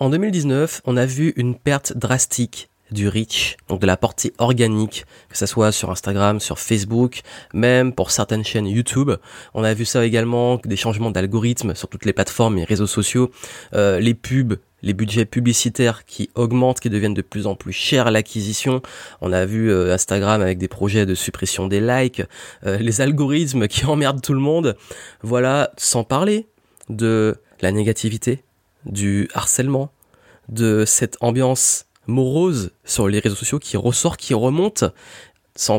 En 2019, on a vu une perte drastique du reach, donc de la portée organique, que ce soit sur Instagram, sur Facebook, même pour certaines chaînes YouTube. On a vu ça également, des changements d'algorithme sur toutes les plateformes et réseaux sociaux, euh, les pubs les budgets publicitaires qui augmentent, qui deviennent de plus en plus chers à l'acquisition. On a vu euh, Instagram avec des projets de suppression des likes, euh, les algorithmes qui emmerdent tout le monde. Voilà, sans parler de la négativité, du harcèlement, de cette ambiance morose sur les réseaux sociaux qui ressort, qui remonte,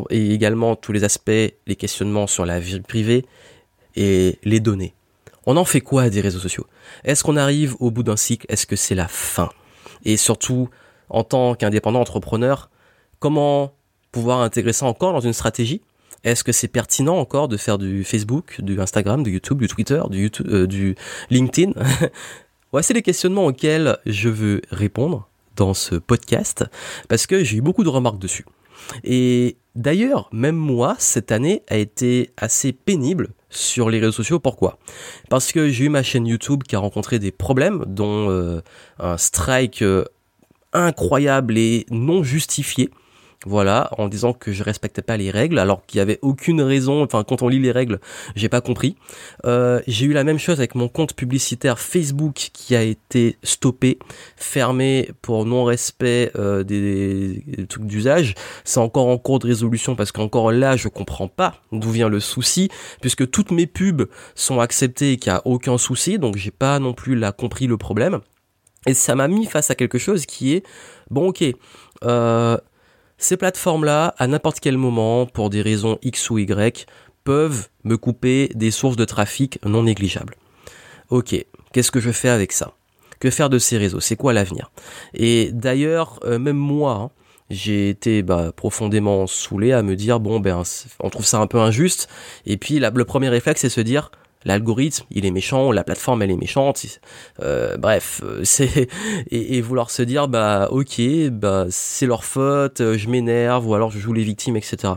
et également tous les aspects, les questionnements sur la vie privée et les données. On en fait quoi des réseaux sociaux? Est-ce qu'on arrive au bout d'un cycle? Est-ce que c'est la fin? Et surtout, en tant qu'indépendant entrepreneur, comment pouvoir intégrer ça encore dans une stratégie? Est-ce que c'est pertinent encore de faire du Facebook, du Instagram, du YouTube, du Twitter, du, euh, du LinkedIn? C'est les questionnements auxquels je veux répondre dans ce podcast parce que j'ai eu beaucoup de remarques dessus. Et d'ailleurs, même moi, cette année a été assez pénible sur les réseaux sociaux. Pourquoi? Parce que j'ai eu ma chaîne YouTube qui a rencontré des problèmes, dont euh, un strike euh, incroyable et non justifié voilà, en disant que je respectais pas les règles, alors qu'il y avait aucune raison. Enfin, quand on lit les règles, j'ai pas compris. Euh, j'ai eu la même chose avec mon compte publicitaire Facebook qui a été stoppé, fermé pour non-respect euh, des, trucs d'usage. C'est encore en cours de résolution parce qu'encore là, je comprends pas d'où vient le souci, puisque toutes mes pubs sont acceptées et qu'il y a aucun souci, donc j'ai pas non plus là compris le problème. Et ça m'a mis face à quelque chose qui est bon, ok. Euh, ces plateformes-là, à n'importe quel moment, pour des raisons X ou Y, peuvent me couper des sources de trafic non négligeables. Ok, qu'est-ce que je fais avec ça? Que faire de ces réseaux? C'est quoi l'avenir? Et d'ailleurs, euh, même moi, hein, j'ai été bah, profondément saoulé à me dire bon ben on trouve ça un peu injuste. Et puis le premier réflexe c'est se dire l'algorithme il est méchant, la plateforme elle est méchante, euh, bref, euh, c'est et, vouloir se dire bah ok, bah c'est leur faute, euh, je m'énerve ou alors je joue les victimes, etc.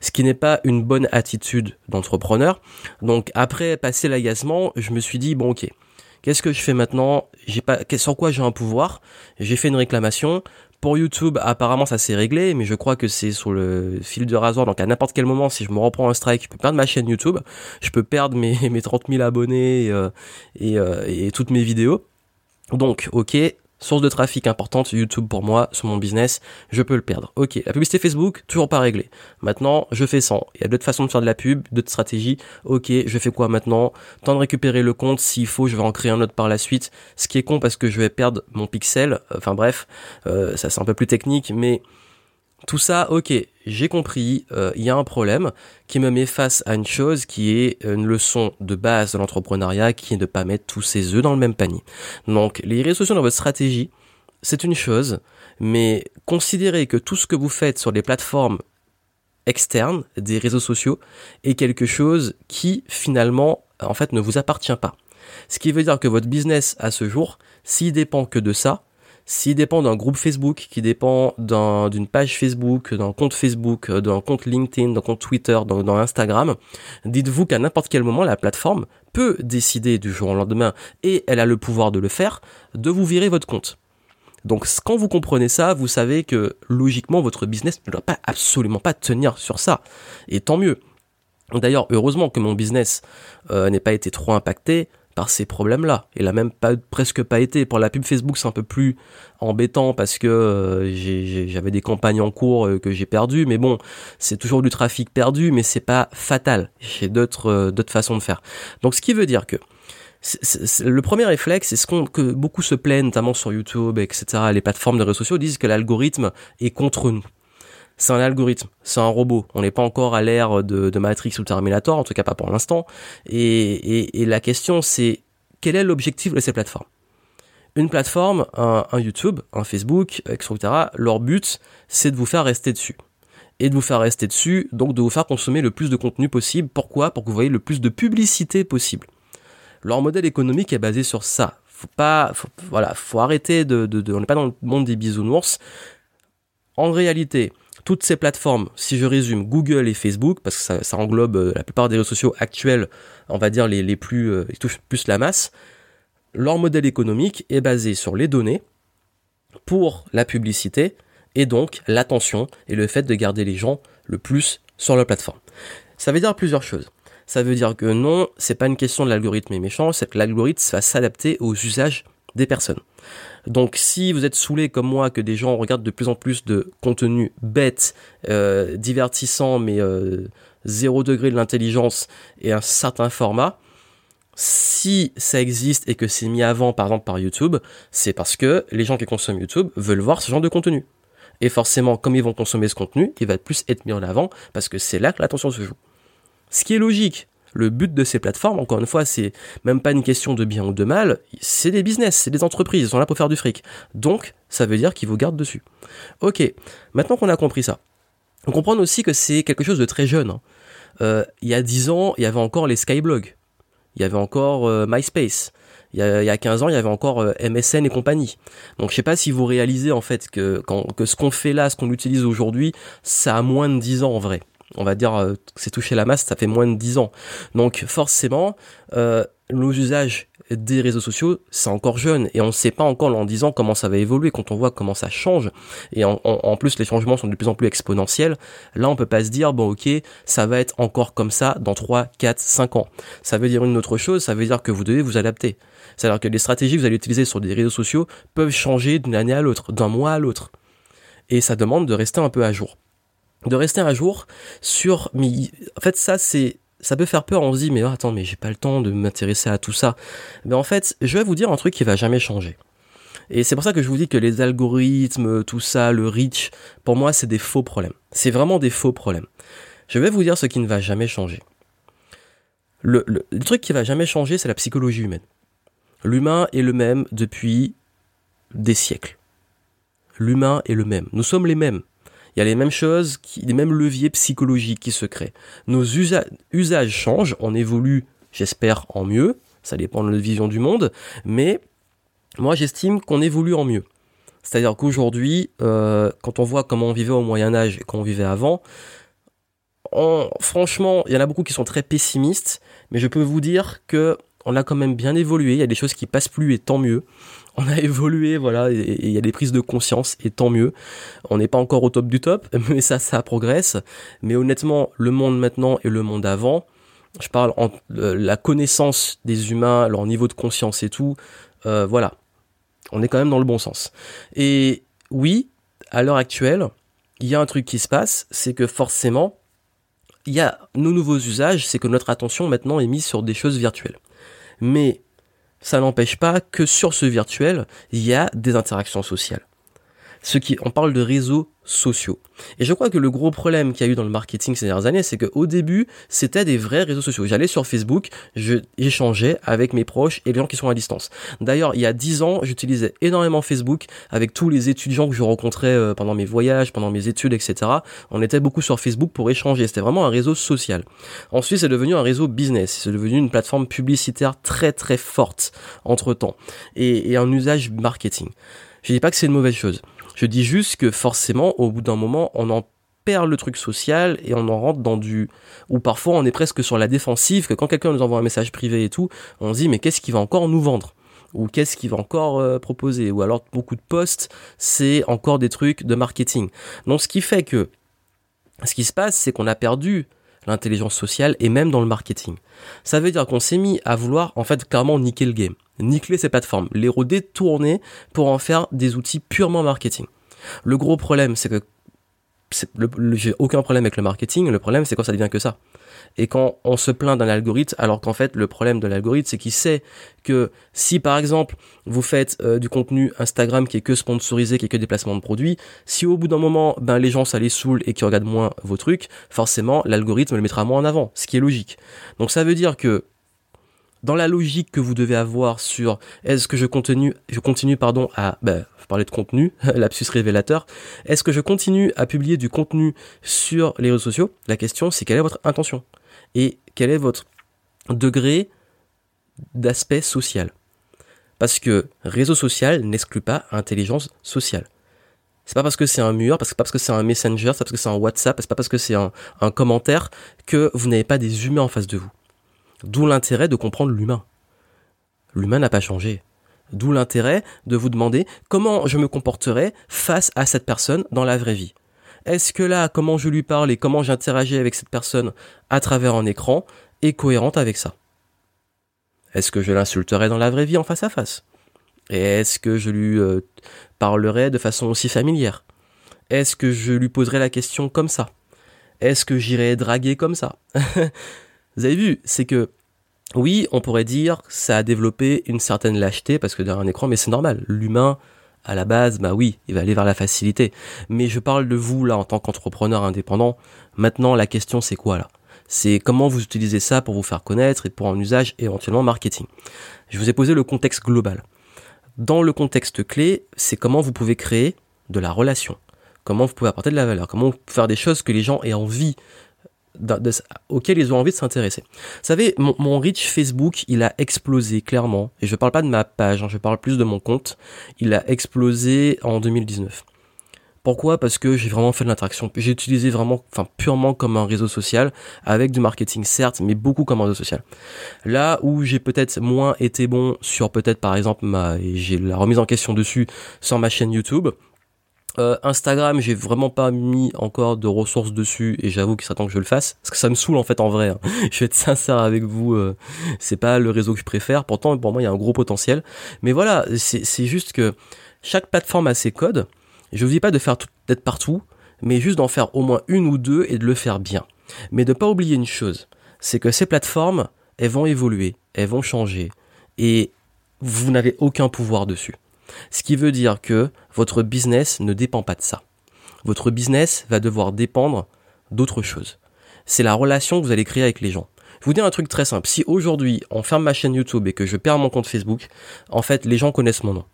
Ce qui n'est pas une bonne attitude d'entrepreneur. Donc après passer l'agacement, je me suis dit bon ok, qu'est-ce que je fais maintenant? J'ai pas sur quoi j'ai un pouvoir? J'ai fait une réclamation. Pour YouTube, apparemment, ça s'est réglé, mais je crois que c'est sur le fil de rasoir. Donc, à n'importe quel moment, si je me reprends un strike, je peux perdre ma chaîne YouTube, je peux perdre mes, mes 30 000 abonnés euh, et, euh, et toutes mes vidéos. Donc, ok, Source de trafic importante, YouTube pour moi, sur mon business, je peux le perdre. Ok, la publicité Facebook, toujours pas réglée. Maintenant, je fais 100. Il y a d'autres façons de faire de la pub, d'autres stratégies. Ok, je fais quoi maintenant? Temps de récupérer le compte, s'il faut, je vais en créer un autre par la suite. Ce qui est con parce que je vais perdre mon pixel. Enfin bref, euh, ça c'est un peu plus technique, mais tout ça, ok, j'ai compris, euh, il y a un problème qui me met face à une chose qui est une leçon de base de l'entrepreneuriat, qui est de ne pas mettre tous ses œufs dans le même panier. Donc, les réseaux sociaux dans votre stratégie, c'est une chose, mais considérez que tout ce que vous faites sur les plateformes externes des réseaux sociaux est quelque chose qui, finalement, en fait, ne vous appartient pas. Ce qui veut dire que votre business à ce jour, s'il dépend que de ça, s'il dépend d'un groupe Facebook, qui dépend d'une page Facebook, d'un compte Facebook, d'un compte LinkedIn, d'un compte Twitter, d'un Instagram, dites-vous qu'à n'importe quel moment, la plateforme peut décider du jour au lendemain, et elle a le pouvoir de le faire, de vous virer votre compte. Donc quand vous comprenez ça, vous savez que logiquement votre business ne doit pas absolument pas tenir sur ça. Et tant mieux. D'ailleurs, heureusement que mon business euh, n'ait pas été trop impacté par ces problèmes-là. Il a même pas presque pas été. Pour la pub Facebook, c'est un peu plus embêtant parce que euh, j'avais des campagnes en cours euh, que j'ai perdues, mais bon, c'est toujours du trafic perdu, mais c'est pas fatal. J'ai d'autres euh, façons de faire. Donc, ce qui veut dire que le premier réflexe, c'est ce que beaucoup se plaignent, notamment sur YouTube, etc. Les plateformes de réseaux sociaux disent que l'algorithme est contre nous c'est un algorithme, c'est un robot. On n'est pas encore à l'ère de, Matrix ou Terminator, en tout cas pas pour l'instant. Et, la question c'est quel est l'objectif de ces plateformes? Une plateforme, un, YouTube, un Facebook, etc. Leur but c'est de vous faire rester dessus et de vous faire rester dessus, donc de vous faire consommer le plus de contenu possible. Pourquoi? Pour que vous voyez le plus de publicité possible. Leur modèle économique est basé sur ça. Faut pas, voilà, faut arrêter de, de on n'est pas dans le monde des bisounours. En réalité, toutes ces plateformes, si je résume, Google et Facebook, parce que ça, englobe euh, la plupart des réseaux sociaux actuels, on va dire les, les plus, euh, touchent plus la masse, leur modèle économique est basé sur les données pour la publicité et donc l'attention et le fait de garder les gens le plus sur leur plateforme. Ça veut dire plusieurs choses. Ça veut dire que non, c'est pas une question de l'algorithme est méchant, c'est que l'algorithme va s'adapter aux usages des personnes. Donc si vous êtes saoulé comme moi que des gens regardent de plus en plus de contenu bête, euh, divertissant mais euh, zéro degré de l'intelligence et un certain format, si ça existe et que c'est mis avant par exemple par YouTube, c'est parce que les gens qui consomment YouTube veulent voir ce genre de contenu. Et forcément, comme ils vont consommer ce contenu, il va plus être mis en avant parce que c'est là que l'attention se joue. Ce qui est logique. Le but de ces plateformes, encore une fois, c'est même pas une question de bien ou de mal, c'est des business, c'est des entreprises, ils sont là pour faire du fric. Donc, ça veut dire qu'ils vous gardent dessus. Ok, maintenant qu'on a compris ça, on comprend aussi que c'est quelque chose de très jeune. Hein. Euh, il y a 10 ans, il y avait encore les Skyblogs, il y avait encore euh, MySpace, il y, a, il y, a, 15 ans, il y avait encore euh, MSN et compagnie. Donc je sais pas si vous réalisez en fait que, quand, que ce qu'on fait là, ce qu'on utilise aujourd'hui, ça a moins de 10 ans en vrai. On va dire euh, c'est touché la masse, ça fait moins de 10 ans. Donc forcément, euh, nos usages des réseaux sociaux, c'est encore jeune et on ne sait pas encore en 10 ans comment ça va évoluer quand on voit comment ça change et en, en, plus les changements sont de plus en plus exponentiels. Là, on peut pas se dire bon OK, ça va être encore comme ça dans 3, 4, 5 ans. Ça veut dire une autre chose, ça veut dire que vous devez vous adapter. C'est-à-dire que les stratégies que vous allez utiliser sur des réseaux sociaux peuvent changer d'une année à l'autre, d'un mois à l'autre. Et ça demande de rester un peu à jour. De rester à jour sur... Mais en fait, ça, c'est... Ça peut faire peur, on se dit, mais oh, attends, mais j'ai pas le temps de m'intéresser à tout ça. Mais en fait, je vais vous dire un truc qui va jamais changer. Et c'est pour ça que je vous dis que les algorithmes, tout ça, le reach, pour moi, c'est des faux problèmes. C'est vraiment des faux problèmes. Je vais vous dire ce qui ne va jamais changer. Le, le, le truc qui va jamais changer, c'est la psychologie humaine. L'humain est le même depuis des siècles. L'humain est le même. Nous sommes les mêmes. Il y a les mêmes choses, les mêmes leviers psychologiques qui se créent. Nos usages changent, on évolue, j'espère, en mieux. Ça dépend de notre vision du monde. Mais moi, j'estime qu'on évolue en mieux. C'est-à-dire qu'aujourd'hui, euh, quand on voit comment on vivait au Moyen Âge et comment on vivait avant, franchement, il y en a beaucoup qui sont très pessimistes, mais je peux vous dire que on a quand même bien évolué. Il y a des choses qui passent plus et tant mieux. On a évolué, voilà, et il y a des prises de conscience et tant mieux. On n'est pas encore au top du top, mais ça, ça progresse. Mais honnêtement, le monde maintenant et le monde avant, je parle en euh, la connaissance des humains, leur niveau de conscience et tout, euh, voilà, on est quand même dans le bon sens. Et oui, à l'heure actuelle, il y a un truc qui se passe, c'est que forcément, il y a nos nouveaux usages, c'est que notre attention maintenant est mise sur des choses virtuelles mais ça n'empêche pas que sur ce virtuel, il y a des interactions sociales. Ce qui, on parle de réseaux sociaux. Et je crois que le gros problème qu'il y a eu dans le marketing ces dernières années, c'est qu'au début, c'était des vrais réseaux sociaux. J'allais sur Facebook, j'échangeais avec mes proches et les gens qui sont à distance. D'ailleurs, il y a dix ans, j'utilisais énormément Facebook avec tous les étudiants que je rencontrais euh, pendant mes voyages, pendant mes études, etc. On était beaucoup sur Facebook pour échanger. C'était vraiment un réseau social. Ensuite, c'est devenu un réseau business. C'est devenu une plateforme publicitaire très très forte entre temps et, et un usage marketing. Je dis pas que c'est une mauvaise chose. Je dis juste que forcément, au bout d'un moment, on en perd le truc social et on en rentre dans du ou parfois on est presque sur la défensive que quand quelqu'un nous envoie un message privé et tout on se dit mais qu'est-ce qu'il va encore nous vendre? Ou qu'est-ce qu'il va encore euh, proposer? Ou alors beaucoup de posts c'est encore des trucs de marketing. Donc ce qui fait que ce qui se passe c'est qu'on a perdu l'intelligence sociale et même dans le marketing. Ça veut dire qu'on s'est mis à vouloir en fait clairement niquer le game. Nickeler ces plateformes, les redétourner pour en faire des outils purement marketing. Le gros problème, c'est que j'ai aucun problème avec le marketing, le problème c'est quand ça devient que ça. Et quand on se plaint d'un algorithme, alors qu'en fait le problème de l'algorithme c'est qu'il sait que si par exemple vous faites euh, du contenu Instagram qui est que sponsorisé, qui est que des de produits, si au bout d'un moment ben les gens ça les saoule et qui regardent moins vos trucs, forcément l'algorithme le mettra moins en avant, ce qui est logique. Donc ça veut dire que dans la logique que vous devez avoir sur est-ce que je continue, je continue pardon à, ben, parler de contenu, lapsus révélateur, est-ce que je continue à publier du contenu sur les réseaux sociaux? La question c'est quelle est votre intention? Et quel est votre degré d'aspect social? Parce que réseau social n'exclut pas intelligence sociale. C'est pas parce que c'est un mur, parce que pas parce que c'est un messenger, parce que c'est un WhatsApp, c'est pas parce que c'est un, un commentaire que vous n'avez pas des humains en face de vous. D'où l'intérêt de comprendre l'humain. L'humain n'a pas changé. D'où l'intérêt de vous demander comment je me comporterai face à cette personne dans la vraie vie. Est-ce que là, comment je lui parle et comment j'interagis avec cette personne à travers un écran est cohérente avec ça? Est-ce que je l'insulterai dans la vraie vie en face à face? Et est-ce que je lui euh, parlerai de façon aussi familière? Est-ce que je lui poserai la question comme ça? Est-ce que j'irai draguer comme ça? Vous avez vu, c'est que oui, on pourrait dire ça a développé une certaine lâcheté parce que derrière un écran, mais c'est normal. L'humain, à la base, bah oui, il va aller vers la facilité. Mais je parle de vous là en tant qu'entrepreneur indépendant. Maintenant, la question c'est quoi là? C'est comment vous utilisez ça pour vous faire connaître et pour un usage éventuellement marketing? Je vous ai posé le contexte global. Dans le contexte clé, c'est comment vous pouvez créer de la relation. Comment vous pouvez apporter de la valeur. Comment vous pouvez faire des choses que les gens aient envie auquel ils ont envie de s'intéresser. Vous savez, mon, reach Facebook, il a explosé clairement, et je parle pas de ma page, hein, je parle plus de mon compte, il a explosé en 2019. Pourquoi? Parce que j'ai vraiment fait de l'interaction. J'ai utilisé vraiment, enfin purement comme un réseau social, avec du marketing certes, mais beaucoup comme un réseau social. Là où j'ai peut-être moins été bon sur peut-être par exemple ma, j'ai la remise en question dessus sur ma chaîne YouTube, euh, Instagram, j'ai vraiment pas mis encore de ressources dessus et j'avoue qu'il serait temps que je le fasse parce que ça me saoule en fait en vrai. Hein. Je vais être sincère avec vous, euh, c'est pas le réseau que je préfère. Pourtant, pour moi, il y a un gros potentiel. Mais voilà, c'est juste que chaque plateforme a ses codes. Je vous dis pas de faire d'être partout, mais juste d'en faire au moins une ou deux et de le faire bien. Mais de pas oublier une chose, c'est que ces plateformes, elles vont évoluer, elles vont changer et vous n'avez aucun pouvoir dessus. Ce qui veut dire que votre business ne dépend pas de ça. Votre business va devoir dépendre d'autre chose. C'est la relation que vous allez créer avec les gens. Je vous dis un truc très simple. Si aujourd'hui on ferme ma chaîne YouTube et que je perds mon compte Facebook, en fait les gens connaissent mon nom.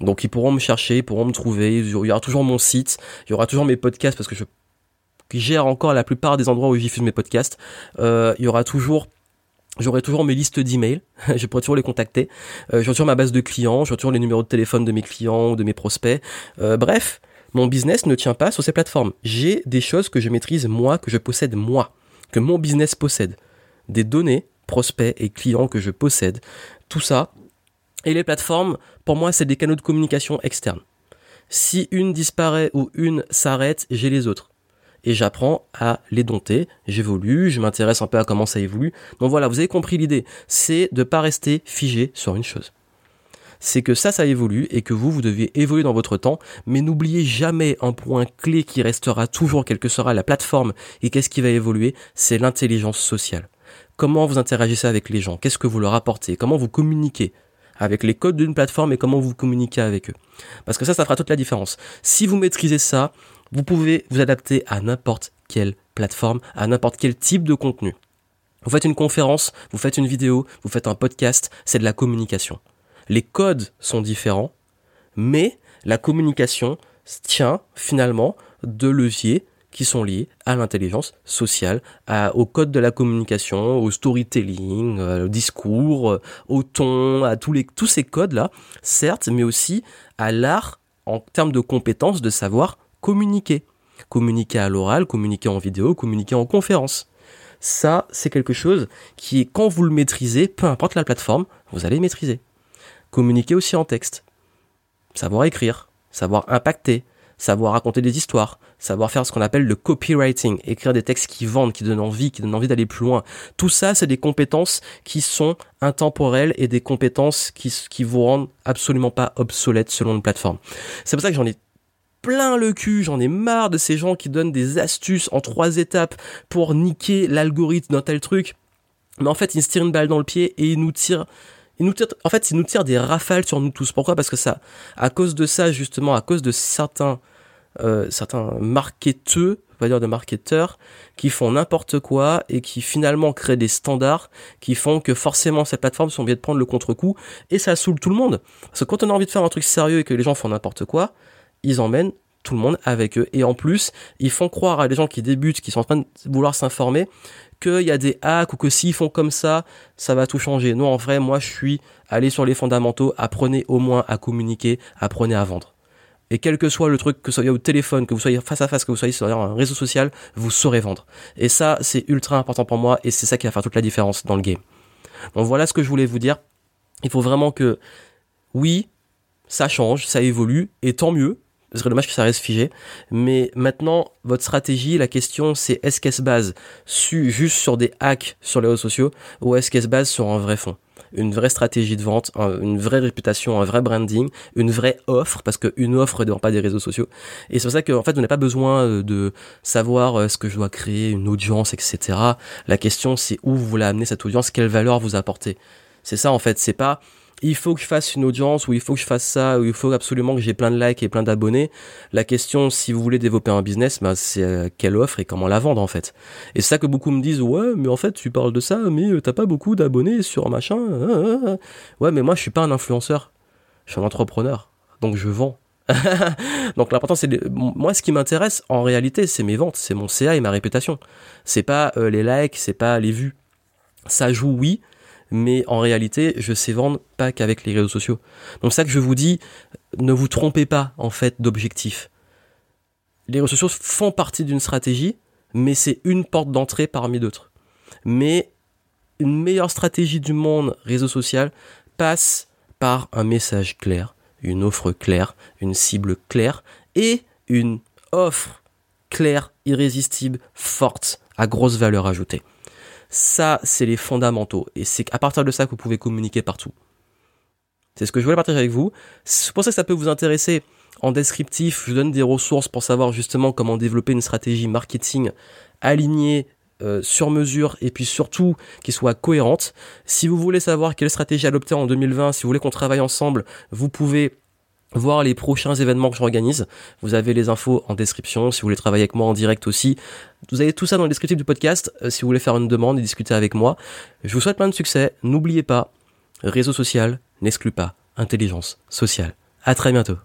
Donc ils pourront me chercher, ils pourront me trouver, il y aura toujours mon site, il y aura toujours mes podcasts parce que je gère encore la plupart des endroits où j'y diffuse mes podcasts. Euh, il y aura toujours J'aurai toujours mes listes d'emails, je pourrai toujours les contacter. Euh, j'aurai toujours ma base de clients, j'aurai toujours les numéros de téléphone de mes clients ou de mes prospects. Euh, bref, mon business ne tient pas sur ces plateformes. J'ai des choses que je maîtrise moi, que je possède moi, que mon business possède. Des données, prospects et clients que je possède. Tout ça. Et les plateformes, pour moi, c'est des canaux de communication externes. Si une disparaît ou une s'arrête, j'ai les autres et j'apprends à les dompter. J'évolue, je m'intéresse un peu à comment ça évolue. Donc voilà, vous avez compris l'idée. C'est de pas rester figé sur une chose. C'est que ça, ça évolue et que vous, vous deviez évoluer dans votre temps, mais n'oubliez jamais un point clé qui restera toujours, quelle que sera la plateforme et qu'est-ce qui va évoluer, c'est l'intelligence sociale. Comment vous interagissez avec les gens, qu'est-ce que vous leur apportez, comment vous communiquez avec les codes d'une plateforme et comment vous communiquez avec eux? Parce que ça, ça fera toute la différence. Si vous maîtrisez ça, vous pouvez vous adapter à n'importe quelle plateforme, à n'importe quel type de contenu. Vous faites une conférence, vous faites une vidéo, vous faites un podcast, c'est de la communication. Les codes sont différents, mais la communication tient finalement de leviers qui sont liés à l'intelligence sociale, au code de la communication, au storytelling, euh, au discours, euh, au ton, à tous, ces codes-là, certes, mais aussi à l'art en termes de compétences de savoir communiquer. Communiquer à l'oral, communiquer en vidéo, communiquer en conférence. Ça, c'est quelque chose qui, quand vous le maîtrisez, peu importe la plateforme, vous allez maîtriser. Communiquer aussi en texte. Savoir écrire, savoir impacter, savoir raconter des histoires, savoir faire ce qu'on appelle le copywriting, écrire des textes qui vendent, qui donnent envie, qui donnent envie d'aller plus loin. Tout ça, c'est des compétences qui sont intemporelles et des compétences qui, qui vous rendent absolument pas obsolètes selon une plateforme. C'est pour ça que j'en ai plein le cul, j'en ai marre de ces gens qui donnent des astuces en trois étapes pour niquer l'algorithme d'un tel truc. Mais en fait, ils se tirent une balle dans le pied et ils nous tirent ils nous tirent, en fait, ils nous tirent des rafales sur nous tous. Pourquoi? Parce que ça, à cause de ça, justement, à cause de certains, euh, certains marketeurs, on va dire de marketeurs, qui font n'importe quoi et qui finalement créent des standards qui font que forcément ces plateformes sont obligées de prendre le contre-coup et ça saoule tout le monde. Parce que quand on a envie de faire un truc sérieux et que les gens font n'importe quoi, ils emmènent tout le monde avec eux. Et en plus, ils font croire à des gens qui débutent, qui sont en train de vouloir s'informer, qu'il y a des hacks ou que s'ils font comme ça, ça va tout changer. Non, en vrai, moi, je suis allé sur les fondamentaux. Apprenez au moins à communiquer, apprenez à vendre. Et quel que soit le truc, que vous soyez au téléphone, que vous soyez face à face, que vous soyez sur un réseau social, vous saurez vendre. Et ça, c'est ultra important pour moi et c'est ça qui va faire toute la différence dans le game. Donc voilà ce que je voulais vous dire. Il faut vraiment que, oui, ça change, ça évolue, et tant mieux, ce serait dommage que ça reste figé. Mais maintenant, votre stratégie, la question c'est est-ce qu'elle se base juste sur des hacks sur les réseaux sociaux ou est-ce qu'elle se base sur un vrai fond? Une vraie stratégie de vente, une vraie réputation, un vrai branding, une vraie offre, parce qu'une offre ne pas des réseaux sociaux. Et c'est pour ça qu'en fait, vous n'avez pas besoin euh, de savoir euh, ce que je dois créer, une audience, etc. La question, c'est où vous voulez amener cette audience, quelle valeur vous apportez? C'est ça, en fait. C'est pas il faut que je fasse une audience ou il faut que je fasse ça ou il faut absolument que j'ai plein de likes et plein d'abonnés. La question, si vous voulez développer un business, bah, c'est euh, quelle offre et comment la vendre en fait. Et c'est ça que beaucoup me disent, ouais, mais en fait, tu parles de ça, mais euh, t'as pas beaucoup d'abonnés sur machin. Hein, hein, hein. Ouais, mais moi, je suis pas un influenceur. Je suis un entrepreneur. Donc, je vends. donc l'important c'est moi ce qui m'intéresse en réalité c'est mes ventes, c'est mon CA et ma réputation. C'est pas euh, les likes, c'est pas les vues. Ça joue oui, mais en réalité, je sais vendre pas qu'avec les réseaux sociaux. Donc ça que je vous dis, ne vous trompez pas en fait d'objectif. Les réseaux sociaux font partie d'une stratégie, mais c'est une porte d'entrée parmi d'autres. Mais une meilleure stratégie du monde réseau social passe par un message clair, une offre claire, une cible claire et une offre claire, irrésistible, forte, à grosse valeur ajoutée. Ça, c'est les fondamentaux. Et c'est à partir de ça que vous pouvez communiquer partout. C'est ce que je voulais partager avec vous. C'est pour ça que ça peut vous intéresser. En descriptif, je donne des ressources pour savoir justement comment développer une stratégie marketing alignée euh, sur mesure et puis surtout qui soit cohérente. Si vous voulez savoir quelle stratégie adopter en 2020, si vous voulez qu'on travaille ensemble, vous pouvez voir les prochains événements que j'organise. Vous avez les infos en description. Si vous voulez travailler avec moi en direct aussi, vous avez tout ça dans le descriptif du podcast. Euh, si vous voulez faire une demande et discuter avec moi, je vous souhaite plein de succès. N'oubliez pas, réseau social n'exclut pas intelligence sociale. À très bientôt.